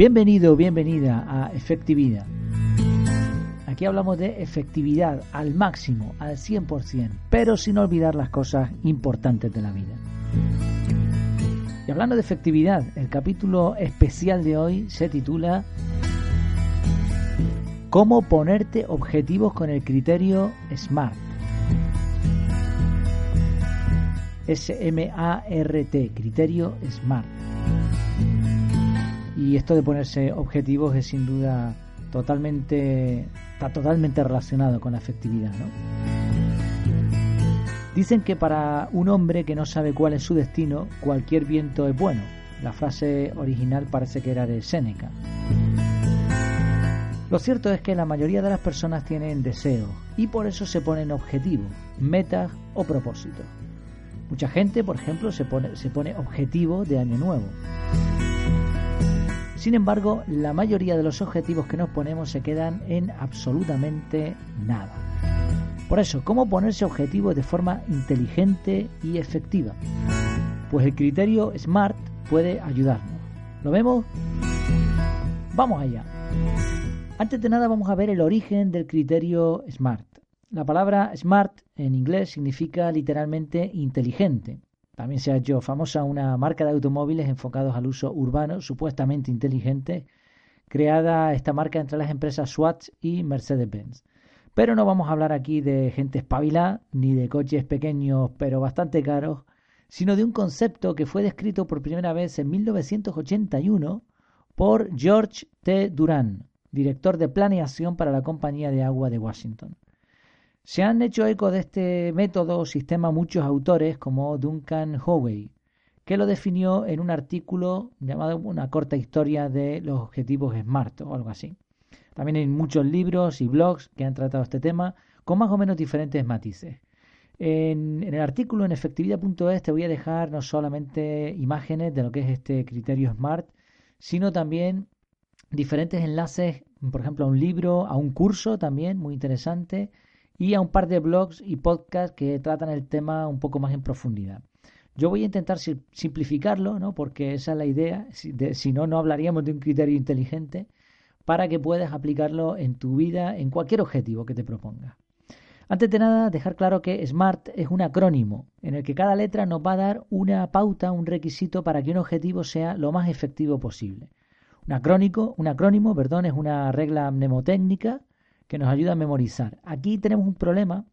Bienvenido, bienvenida a Efectividad. Aquí hablamos de efectividad al máximo, al 100%, pero sin olvidar las cosas importantes de la vida. Y hablando de efectividad, el capítulo especial de hoy se titula Cómo ponerte objetivos con el criterio SMART. S-M-A-R-T, criterio SMART. Y esto de ponerse objetivos es sin duda totalmente, está totalmente relacionado con la efectividad. Dicen que para un hombre que no sabe cuál es su destino, cualquier viento es bueno. La frase original parece que era de Séneca. Lo cierto es que la mayoría de las personas tienen deseos y por eso se ponen objetivos, metas o propósitos. Mucha gente, por ejemplo, se pone, se pone objetivo de año nuevo. Sin embargo, la mayoría de los objetivos que nos ponemos se quedan en absolutamente nada. Por eso, ¿cómo ponerse objetivos de forma inteligente y efectiva? Pues el criterio SMART puede ayudarnos. ¿Lo vemos? Vamos allá. Antes de nada vamos a ver el origen del criterio SMART. La palabra SMART en inglés significa literalmente inteligente. También se ha hecho famosa una marca de automóviles enfocados al uso urbano, supuestamente inteligente, creada esta marca entre las empresas Swatch y Mercedes-Benz. Pero no vamos a hablar aquí de gente espabilada, ni de coches pequeños pero bastante caros, sino de un concepto que fue descrito por primera vez en 1981 por George T. Duran, director de planeación para la Compañía de Agua de Washington. Se han hecho eco de este método o sistema muchos autores como Duncan Howey, que lo definió en un artículo llamado Una corta historia de los objetivos SMART o algo así. También hay muchos libros y blogs que han tratado este tema con más o menos diferentes matices. En, en el artículo en efectividad.es te voy a dejar no solamente imágenes de lo que es este criterio SMART, sino también diferentes enlaces, por ejemplo, a un libro, a un curso también muy interesante y a un par de blogs y podcasts que tratan el tema un poco más en profundidad. Yo voy a intentar simplificarlo, ¿no? porque esa es la idea, si, no, no hablaríamos de un criterio inteligente, para que puedas aplicarlo en tu vida, en cualquier objetivo que te propongas. Antes de nada, dejar claro que SMART es un acrónimo en el que cada letra nos va a dar una pauta, un requisito para que un objetivo sea lo más efectivo posible. Un, acrónico, un acrónimo perdón, es una regla mnemotécnica que nos ayuda a memorizar. Aquí tenemos un problema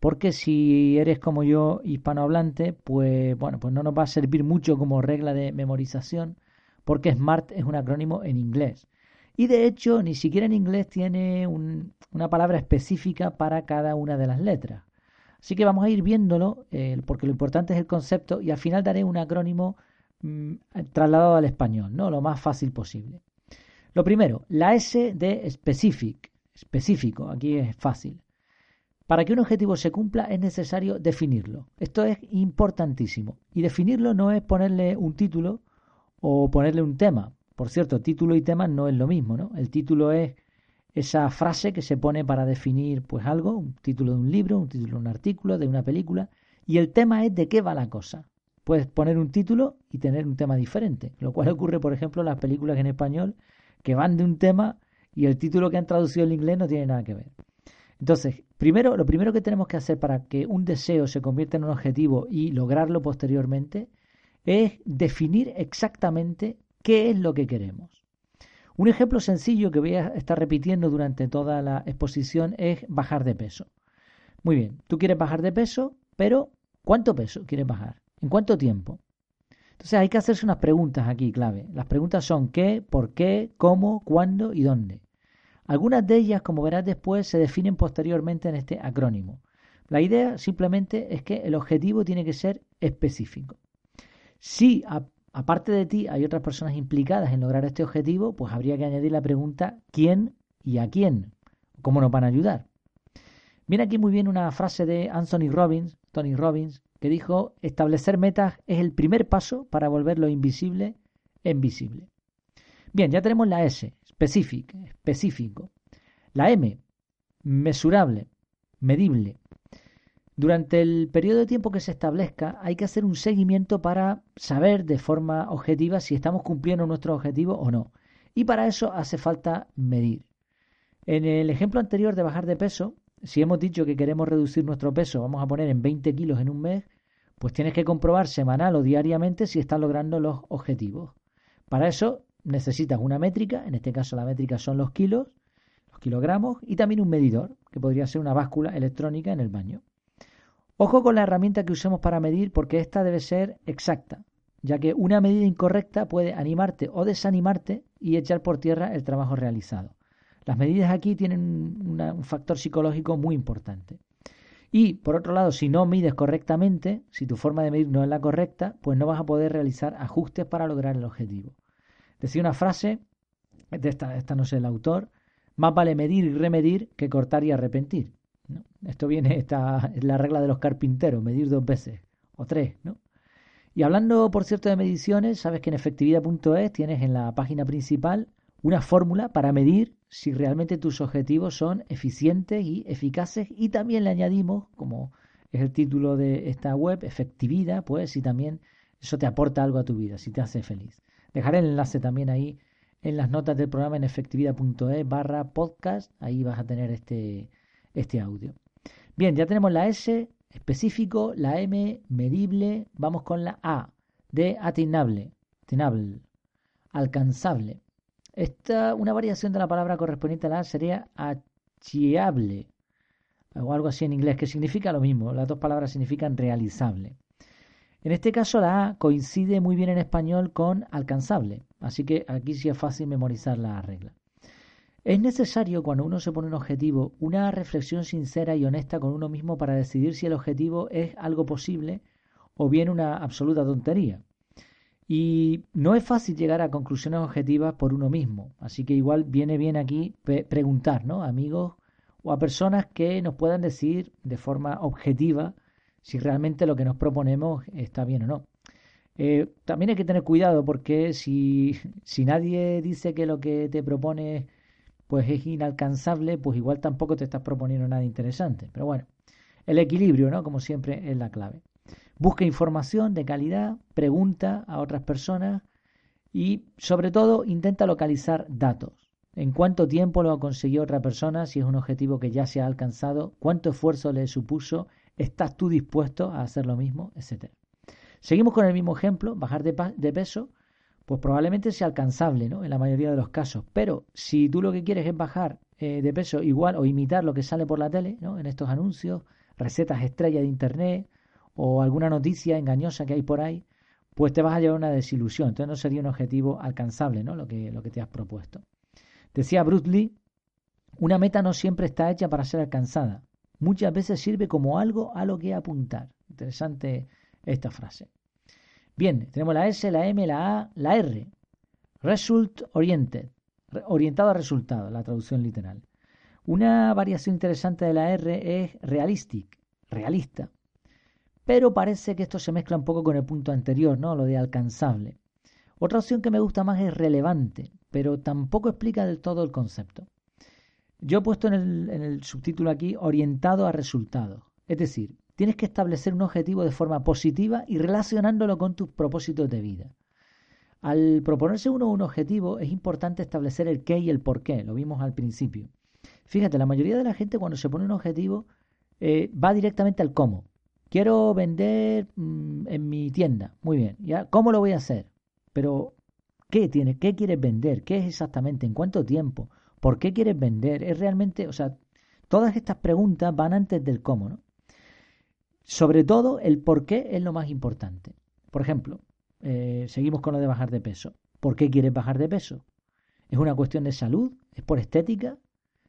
porque si eres como yo hispanohablante, pues bueno, pues no nos va a servir mucho como regla de memorización porque SMART es un acrónimo en inglés. Y de hecho, ni siquiera en inglés tiene una palabra específica para cada una de las letras. Así que vamos a ir viéndolo, porque lo importante es el concepto, y al final daré un acrónimo mm, trasladado al español, ¿no? Lo más fácil posible. Lo primero, la S de specific específico, aquí es fácil. Para que un objetivo se cumpla es necesario definirlo. Esto es importantísimo. Y definirlo no es ponerle un título o ponerle un tema. Por cierto, título y tema no es lo mismo, ¿no? El título es esa frase que se pone para definir pues algo, un título de un libro, un título de un artículo, de una película, y el tema es de qué va la cosa. Puedes poner un título y tener un tema diferente, lo cual ocurre, por ejemplo, en las películas en español que van de un tema y el título que han traducido al inglés no tiene nada que ver. Entonces, primero, lo primero que tenemos que hacer para que un deseo se convierta en un objetivo y lograrlo posteriormente es definir exactamente qué es lo que queremos. Un ejemplo sencillo que voy a estar repitiendo durante toda la exposición es bajar de peso. Muy bien, tú quieres bajar de peso, pero ¿cuánto peso quieres bajar? ¿En cuánto tiempo? Entonces hay que hacerse unas preguntas aquí clave. Las preguntas son qué, por qué, cómo, cuándo y dónde. Algunas de ellas, como verás después, se definen posteriormente en este acrónimo. La idea simplemente es que el objetivo tiene que ser específico. Si aparte de ti hay otras personas implicadas en lograr este objetivo, pues habría que añadir la pregunta ¿quién y a quién? ¿Cómo nos van a ayudar? Viene aquí muy bien una frase de Anthony Robbins, Tony Robbins, que dijo, establecer metas es el primer paso para volver lo invisible en visible. Bien, ya tenemos la S, specific, específico. La M, mesurable, medible. Durante el periodo de tiempo que se establezca hay que hacer un seguimiento para saber de forma objetiva si estamos cumpliendo nuestro objetivo o no. Y para eso hace falta medir. En el ejemplo anterior de bajar de peso, si hemos dicho que queremos reducir nuestro peso, vamos a poner en 20 kilos en un mes, pues tienes que comprobar semanal o diariamente si estás logrando los objetivos. Para eso necesitas una métrica, en este caso la métrica son los kilos, los kilogramos, y también un medidor, que podría ser una báscula electrónica en el baño. Ojo con la herramienta que usemos para medir porque esta debe ser exacta, ya que una medida incorrecta puede animarte o desanimarte y echar por tierra el trabajo realizado. Las medidas aquí tienen un factor psicológico muy importante. Y, por otro lado, si no mides correctamente, si tu forma de medir no es la correcta, pues no vas a poder realizar ajustes para lograr el objetivo. Decía una frase, de esta, esta no sé el autor, más vale medir y remedir que cortar y arrepentir. Esto viene, esta es la regla de los carpinteros, medir dos veces o tres, ¿no? Y hablando, por cierto, de mediciones, sabes que en efectividad.es tienes en la página principal una fórmula para medir si realmente tus objetivos son eficientes y eficaces y también le añadimos, como es el título de esta web, efectividad, pues si también eso te aporta algo a tu vida, si te hace feliz. Dejaré el enlace también ahí en las notas del programa en efectividad.es barra podcast, ahí vas a tener este, este audio. Bien, ya tenemos la S, específico, la M, medible, vamos con la A, de atinable, atinable, alcanzable. Esta, una variación de la palabra correspondiente a la A sería achiable, o algo así en inglés, que significa lo mismo, las dos palabras significan realizable. En este caso la A coincide muy bien en español con alcanzable, así que aquí sí es fácil memorizar la regla. Es necesario cuando uno se pone un objetivo una reflexión sincera y honesta con uno mismo para decidir si el objetivo es algo posible o bien una absoluta tontería. Y no es fácil llegar a conclusiones objetivas por uno mismo, así que igual viene bien aquí preguntar, ¿no? Amigos o a personas que nos puedan decir de forma objetiva si realmente lo que nos proponemos está bien o no. Eh, también hay que tener cuidado porque si, si nadie dice que lo que te propone pues es inalcanzable, pues igual tampoco te estás proponiendo nada interesante. Pero bueno, el equilibrio, ¿no? Como siempre, es la clave. Busca información de calidad, pregunta a otras personas y sobre todo intenta localizar datos. En cuánto tiempo lo ha conseguido otra persona, si es un objetivo que ya se ha alcanzado, cuánto esfuerzo le supuso, estás tú dispuesto a hacer lo mismo, etcétera. Seguimos con el mismo ejemplo, bajar de, peso pues probablemente sea alcanzable, ¿no? En la mayoría de los casos. Pero si tú lo que quieres es bajar eh, de peso igual o imitar lo que sale por la tele, ¿no? En estos anuncios, recetas estrella de internet o alguna noticia engañosa que hay por ahí, pues te vas a llevar una desilusión. Entonces no sería un objetivo alcanzable, ¿no? Lo que, lo que te has propuesto. Decía Bruce Lee, una meta no siempre está hecha para ser alcanzada. Muchas veces sirve como algo a lo que apuntar. Interesante esta frase. Bien, tenemos la S, la M, la A, la R. Result oriented, orientado a resultado, la traducción literal. Una variación interesante de la R es realistic, realista. Pero parece que esto se mezcla un poco con el punto anterior, ¿no? Lo de alcanzable. Otra opción que me gusta más es relevante, pero tampoco explica del todo el concepto. Yo he puesto en el, subtítulo aquí orientado a resultados. Es decir, Tienes que establecer un objetivo de forma positiva y relacionándolo con tus propósitos de vida. Al proponerse uno un objetivo es importante establecer el qué y el por qué, lo vimos al principio. Fíjate, la mayoría de la gente cuando se pone un objetivo eh, va directamente al cómo. Quiero vender mm, en mi tienda. Muy bien, ¿ya? ¿Cómo lo voy a hacer? Pero, ¿qué tienes? ¿Qué quieres vender? ¿Qué es exactamente? ¿En cuánto tiempo? ¿Por qué quieres vender? Es realmente, o sea, todas estas preguntas van antes del cómo, ¿no? Sobre todo, el por qué es lo más importante. Por ejemplo, eh, seguimos con lo de bajar de peso. ¿Por qué quieres bajar de peso? ¿Es una cuestión de salud? ¿Es por estética?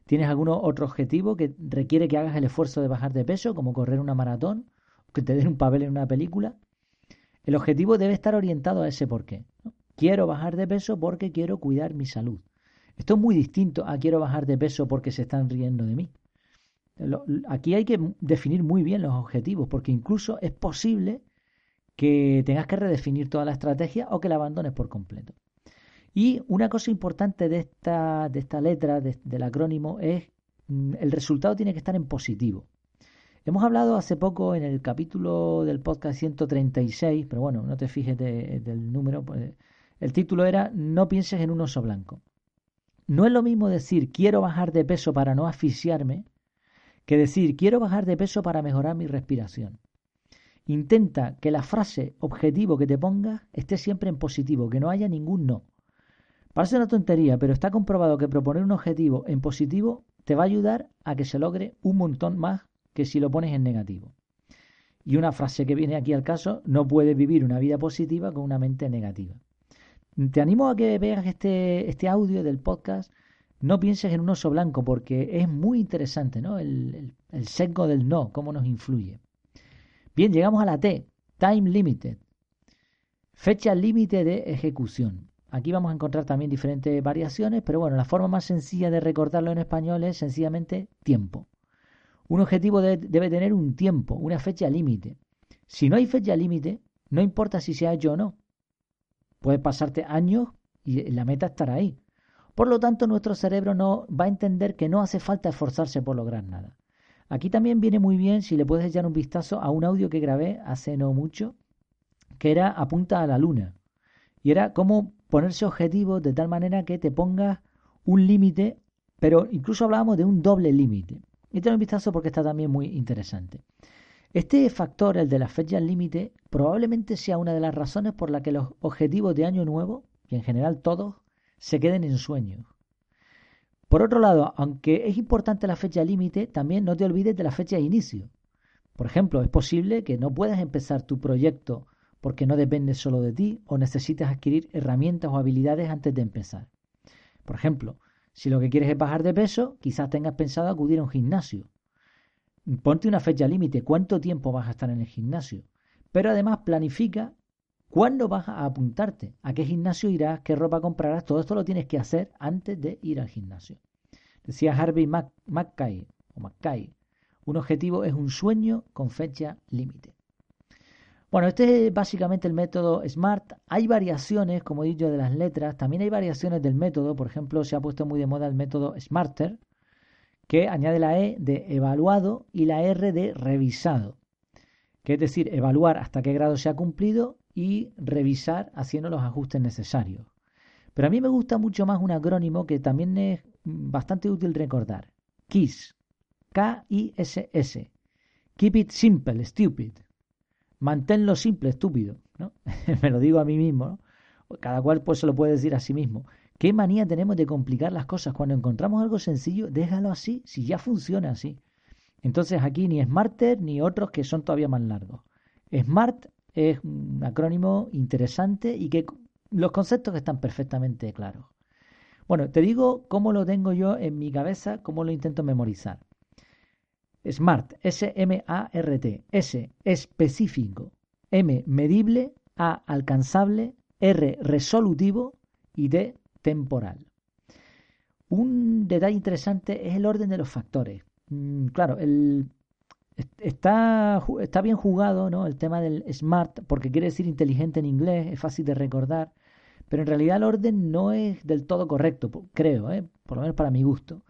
¿Tienes algún otro objetivo que requiere que hagas el esfuerzo de bajar de peso, como correr una maratón? ¿O que te den un papel en una película? El objetivo debe estar orientado a ese por qué. Quiero bajar de peso porque quiero cuidar mi salud. Esto es muy distinto a quiero bajar de peso porque se están riendo de mí. Aquí hay que definir muy bien los objetivos, porque incluso es posible que tengas que redefinir toda la estrategia o que la abandones por completo. Y una cosa importante de esta, de esta letra, del acrónimo, es mm, el resultado tiene que estar en positivo. Hemos hablado hace poco en el capítulo del podcast 136, pero bueno, no te fijes del número, pues, el título era No pienses en un oso blanco. No es lo mismo decir quiero bajar de peso para no asfixiarme que decir quiero bajar de peso para mejorar mi respiración. Intenta que la frase objetivo que te pongas esté siempre en positivo, que no haya ningún no. Parece una tontería, pero está comprobado que proponer un objetivo en positivo te va a ayudar a que se logre un montón más que si lo pones en negativo. Y una frase que viene aquí al caso, no puedes vivir una vida positiva con una mente negativa. Te animo a que veas este, este audio del podcast. No pienses en un oso blanco porque es muy interesante, ¿no? El, el, sesgo del no, cómo nos influye. Bien, llegamos a la T, Time Limited. Fecha límite de ejecución. Aquí vamos a encontrar también diferentes variaciones, pero bueno, la forma más sencilla de recordarlo en español es sencillamente tiempo. Un objetivo debe, tener un tiempo, una fecha límite. Si no hay fecha límite, no importa si se ha hecho o no. Puede pasarte años y la meta estará ahí. Por lo tanto, nuestro cerebro no va a entender que no hace falta esforzarse por lograr nada. Aquí también viene muy bien si le puedes echar un vistazo a un audio que grabé hace no mucho, que era Apunta a la Luna. Y era cómo ponerse objetivos de tal manera que te pongas un límite, pero incluso hablábamos de un doble límite. Te un vistazo porque está también muy interesante. Este factor, el de las fechas límite, probablemente sea una de las razones por las que los objetivos de año nuevo, y en general todos, se queden en sueños. Por otro lado, aunque es importante la fecha límite, también no te olvides de la fecha de inicio. Por ejemplo, es posible que no puedas empezar tu proyecto porque no depende solo de ti o necesitas adquirir herramientas o habilidades antes de empezar. Por ejemplo, si lo que quieres es bajar de peso, quizás tengas pensado acudir a un gimnasio. Ponte una fecha límite, cuánto tiempo vas a estar en el gimnasio. Pero además planifica cuándo vas a apuntarte, a qué gimnasio irás, qué ropa comprarás. Todo esto lo tienes que hacer antes de ir al gimnasio. Decía Harvey Mackay, o Mackay, un objetivo es un sueño con fecha límite. Bueno, este es básicamente el método SMART. Hay variaciones, como he dicho, de las letras. También hay variaciones del método. Por ejemplo, se ha puesto muy de moda el método SMARTER, que añade la E de evaluado y la R de revisado. Que es decir, evaluar hasta qué grado se ha cumplido y revisar haciendo los ajustes necesarios. Pero a mí me gusta mucho más un acrónimo que también es bastante útil recordar. KISS. K-I-S-S. Keep it simple, stupid manténlo simple, estúpido, ¿no? Me lo digo a mí mismo, ¿no? Cada cual pues se lo puede decir a sí mismo. ¿Qué manía tenemos de complicar las cosas? Cuando encontramos algo sencillo, déjalo así, si ya funciona así. Entonces aquí ni Smarter ni otros que son todavía más largos. Smart es un acrónimo interesante y que los conceptos están perfectamente claros. Bueno, te digo cómo lo tengo yo en mi cabeza, cómo lo intento memorizar. SMART, S-M-A-R-T, S, específico, M, medible, A, alcanzable, R, resolutivo y D, temporal. Un detalle interesante es el orden de los factores. Mm, claro, el, está, está bien jugado ¿no? el tema del SMART, porque quiere decir inteligente en inglés, es fácil de recordar, pero en realidad el orden no es del todo correcto, creo, ¿eh? por lo menos para mi gusto.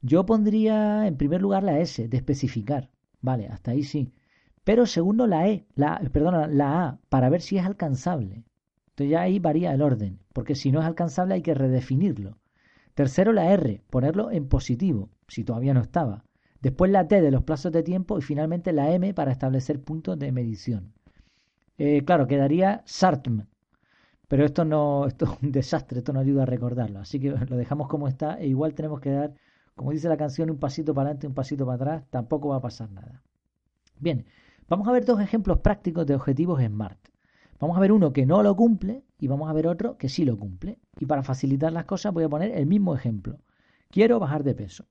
Yo pondría en primer lugar la S, de especificar. Vale, hasta ahí sí. Pero segundo la E, la, perdona, la A, para ver si es alcanzable. Ya ahí varía el orden, porque si no es alcanzable hay que redefinirlo. Tercero la R, ponerlo en positivo, si todavía no estaba. Después la T de los plazos de tiempo y finalmente la M para establecer puntos de medición. Eh, claro, quedaría SARTM, pero esto no, esto es un desastre, esto no ayuda a recordarlo. Así que lo dejamos como está e igual tenemos que dar como dice la canción, un pasito para adelante, un pasito para atrás, tampoco va a pasar nada. Bien, vamos a ver dos ejemplos prácticos de objetivos SMART. Vamos a ver uno que no lo cumple y vamos a ver otro que sí lo cumple. Y para facilitar las cosas voy a poner el mismo ejemplo. Quiero bajar de peso.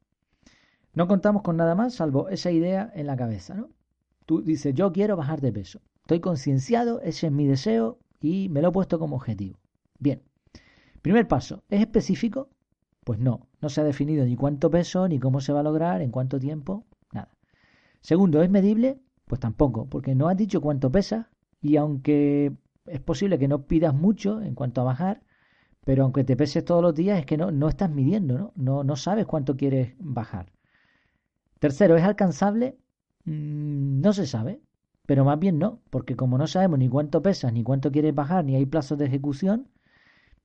No contamos con nada más salvo esa idea en la cabeza, ¿no? Tú dices, yo quiero bajar de peso. Estoy concienciado, ese es mi deseo y me lo he puesto como objetivo. Bien. Primer paso, ¿es específico? Pues no, no se ha definido ni cuánto peso, ni cómo se va a lograr, en cuánto tiempo, nada. Segundo, ¿es medible? Pues tampoco, porque no has dicho cuánto pesa y aunque es posible que no pidas mucho en cuanto a bajar, pero aunque te peses todos los días es que no, no estás midiendo, ¿no? ¿no? No sabes cuánto quieres bajar. Tercero, ¿es alcanzable? Mm, no se sabe, pero más bien no, porque como no sabemos ni cuánto pesas, ni cuánto quieres bajar, ni hay plazos de ejecución,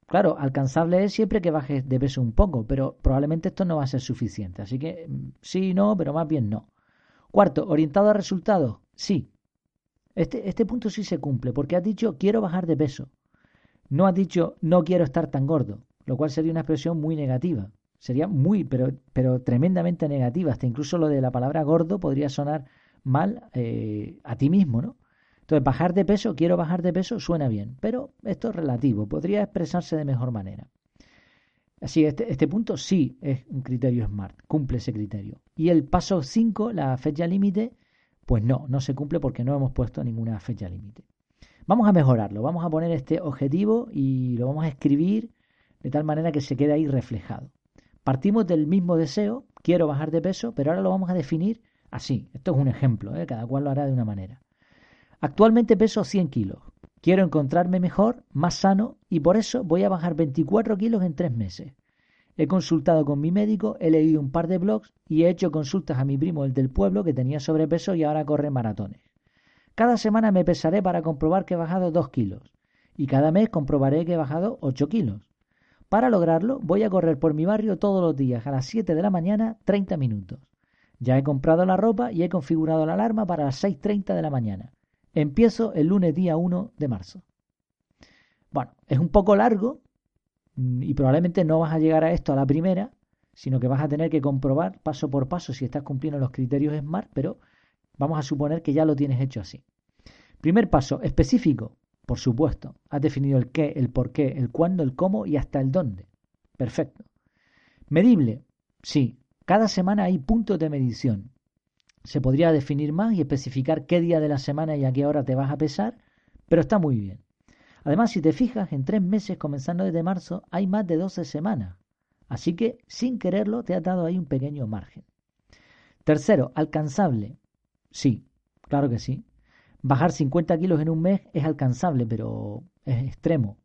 Claro, alcanzable es siempre que bajes de peso un poco, pero probablemente esto no va a ser suficiente. Así que mm, sí, no, pero más bien no. Cuarto, orientado a resultados, sí. Este, este punto sí se cumple, porque has dicho quiero bajar de peso. No has dicho no quiero estar tan gordo, lo cual sería una expresión muy negativa. Sería muy, pero, pero tremendamente negativa. Hasta incluso lo de la palabra gordo podría sonar mal eh, a ti mismo, ¿no? Entonces, bajar de peso, quiero bajar de peso, suena bien, pero esto es relativo, podría expresarse de mejor manera. Así, este, este punto sí es un criterio SMART, cumple ese criterio. Y el paso 5, la fecha límite, pues no, no se cumple porque no hemos puesto ninguna fecha límite. Vamos a mejorarlo, vamos a poner este objetivo y lo vamos a escribir de tal manera que se quede ahí reflejado. Partimos del mismo deseo, quiero bajar de peso, pero ahora lo vamos a definir así. Esto es un ejemplo, ¿eh? cada cual lo hará de una manera. Actualmente peso 100 kilos. Quiero encontrarme mejor, más sano y por eso voy a bajar 24 kilos en tres meses. He consultado con mi médico, he leído un par de blogs y he hecho consultas a mi primo, el del pueblo, que tenía sobrepeso y ahora corre maratones. Cada semana me pesaré para comprobar que he bajado 2 kilos y cada mes comprobaré que he bajado 8 kilos. Para lograrlo voy a correr por mi barrio todos los días a las 7 de la mañana 30 minutos. Ya he comprado la ropa y he configurado la alarma para las 6.30 de la mañana. Empiezo el lunes día 1 de marzo. Bueno, es un poco largo y probablemente no vas a llegar a esto a la primera, sino que vas a tener que comprobar paso por paso si estás cumpliendo los criterios SMART, pero vamos a suponer que ya lo tienes hecho así. Primer paso, específico, por supuesto. Has definido el qué, el por qué, el cuándo, el cómo y hasta el dónde. Perfecto. Medible, sí. Cada semana hay puntos de medición. Se podría definir más y especificar qué día de la semana y a qué hora te vas a pesar, pero está muy bien. Además, si te fijas, en tres meses, comenzando desde marzo, hay más de 12 semanas. Así que, sin quererlo, te ha dado ahí un pequeño margen. Tercero, alcanzable. Sí, claro que sí. Bajar 50 kilos en un mes es alcanzable, pero es extremo.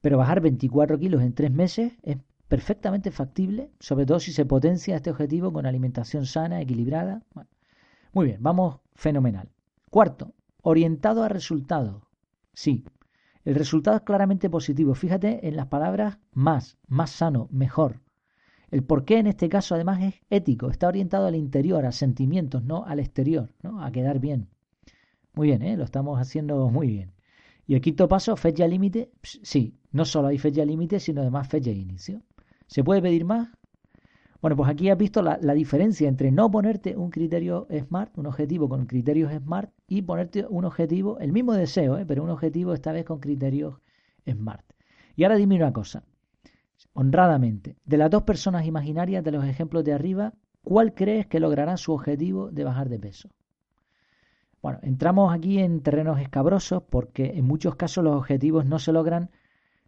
Pero bajar 24 kilos en tres meses es perfectamente factible, sobre todo si se potencia este objetivo con alimentación sana, equilibrada. Muy bien, vamos fenomenal. Cuarto, orientado a resultados. Sí, el resultado es claramente positivo. Fíjate en las palabras más, más sano, mejor. El por qué en este caso además es ético, está orientado al interior, a sentimientos, no al exterior, ¿no? a quedar bien. Muy bien, ¿eh? lo estamos haciendo muy bien. Y el quinto paso, fecha límite. Sí, no solo hay fecha límite, sino además fecha de inicio. ¿Se puede pedir más? Bueno, pues aquí has visto la, diferencia entre no ponerte un criterio SMART, un objetivo con criterios SMART, y ponerte un objetivo, el mismo deseo, ¿eh? pero un objetivo esta vez con criterios SMART. Y ahora dime una cosa, honradamente, de las dos personas imaginarias de los ejemplos de arriba, ¿cuál crees que logrará su objetivo de bajar de peso? Bueno, entramos aquí en terrenos escabrosos porque en muchos casos los objetivos no se logran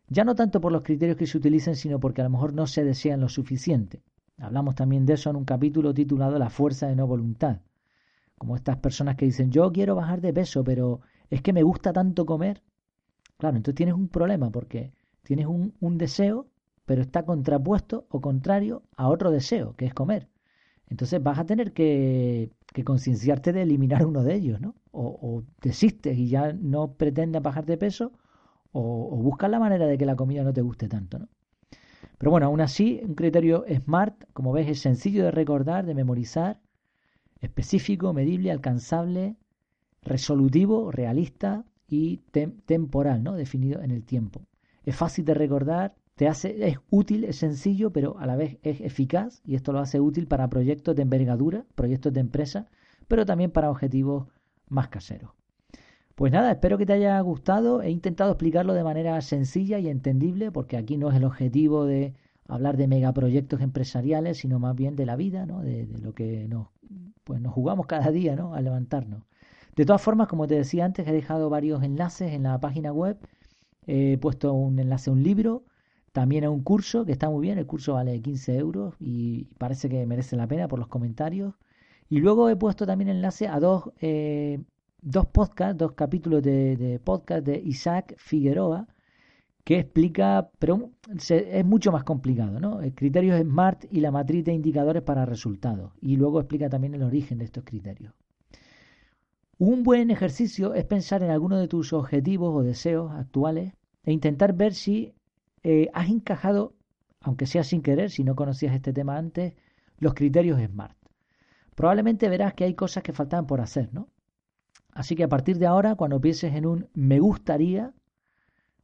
ya no tanto por los criterios que se utilicen, sino porque a lo mejor no se desean lo suficiente. Hablamos también de eso en un capítulo titulado La fuerza de no voluntad. Como estas personas que dicen, yo quiero bajar de peso, pero es que me gusta tanto comer. Claro, entonces tienes un problema porque tienes un, deseo, pero está contrapuesto o contrario a otro deseo, que es comer. Entonces vas a tener que, concienciarte de eliminar uno de ellos, ¿no? O, desistes y ya no pretendes bajar de peso, o, o buscas la manera de que la comida no te guste tanto, ¿no? Pero bueno, aún así, un criterio SMART, como ves, es sencillo de recordar, de memorizar, específico, medible, alcanzable, resolutivo, realista y temporal, ¿no? Definido en el tiempo. Es fácil de recordar, te hace, es útil, es sencillo, pero a la vez es eficaz y esto lo hace útil para proyectos de envergadura, proyectos de empresa, pero también para objetivos más caseros. Pues nada, espero que te haya gustado. He intentado explicarlo de manera sencilla y entendible, porque aquí no es el objetivo de hablar de megaproyectos empresariales, sino más bien de la vida, ¿no? de, lo que nos, pues nos jugamos cada día ¿no? al levantarnos. De todas formas, como te decía antes, he dejado varios enlaces en la página web. He puesto un enlace a un libro, también a un curso que está muy bien. El curso vale 15 euros y parece que merece la pena por los comentarios. Y luego he puesto también enlace a dos eh, dos podcasts, dos capítulos de, podcast de Isaac Figueroa, que explica, pero es mucho más complicado, ¿no? El criterio SMART y la matriz de indicadores para resultados. Y luego explica también el origen de estos criterios. Un buen ejercicio es pensar en alguno de tus objetivos o deseos actuales e intentar ver si eh, has encajado, aunque sea sin querer, si no conocías este tema antes, los criterios SMART. Probablemente verás que hay cosas que faltan por hacer, ¿no? Así que a partir de ahora, cuando pienses en un me gustaría,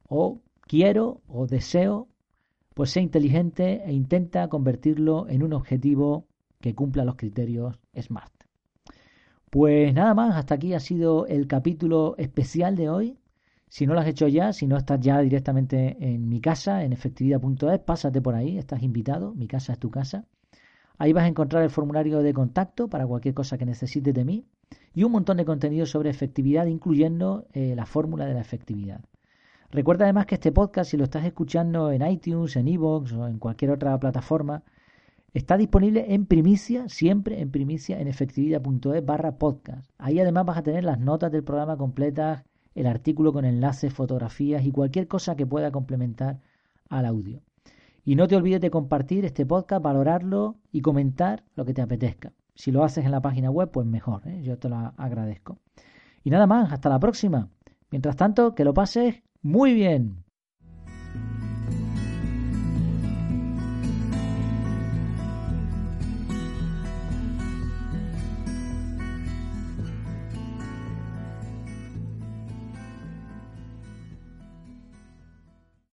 o quiero, o deseo, pues sé inteligente e intenta convertirlo en un objetivo que cumpla los criterios SMART. Pues nada más, hasta aquí ha sido el capítulo especial de hoy. Si no lo has hecho ya, si no estás ya directamente en mi casa, en efectividad.es, pásate por ahí, estás invitado, mi casa es tu casa. Ahí vas a encontrar el formulario de contacto para cualquier cosa que necesites de mí y un montón de contenido sobre efectividad, incluyendo eh, la fórmula de la efectividad. Recuerda además que este podcast, si lo estás escuchando en iTunes, en iVoox o en cualquier otra plataforma, Está disponible en primicia, siempre en primicia, en efectividad.es barra podcast. Ahí además vas a tener las notas del programa completas, el artículo con enlaces, fotografías y cualquier cosa que pueda complementar al audio. Y no te olvides de compartir este podcast, valorarlo y comentar lo que te apetezca. Si lo haces en la página web, pues mejor, ¿eh? yo te lo agradezco. Y nada más, hasta la próxima. Mientras tanto, que lo pases muy bien.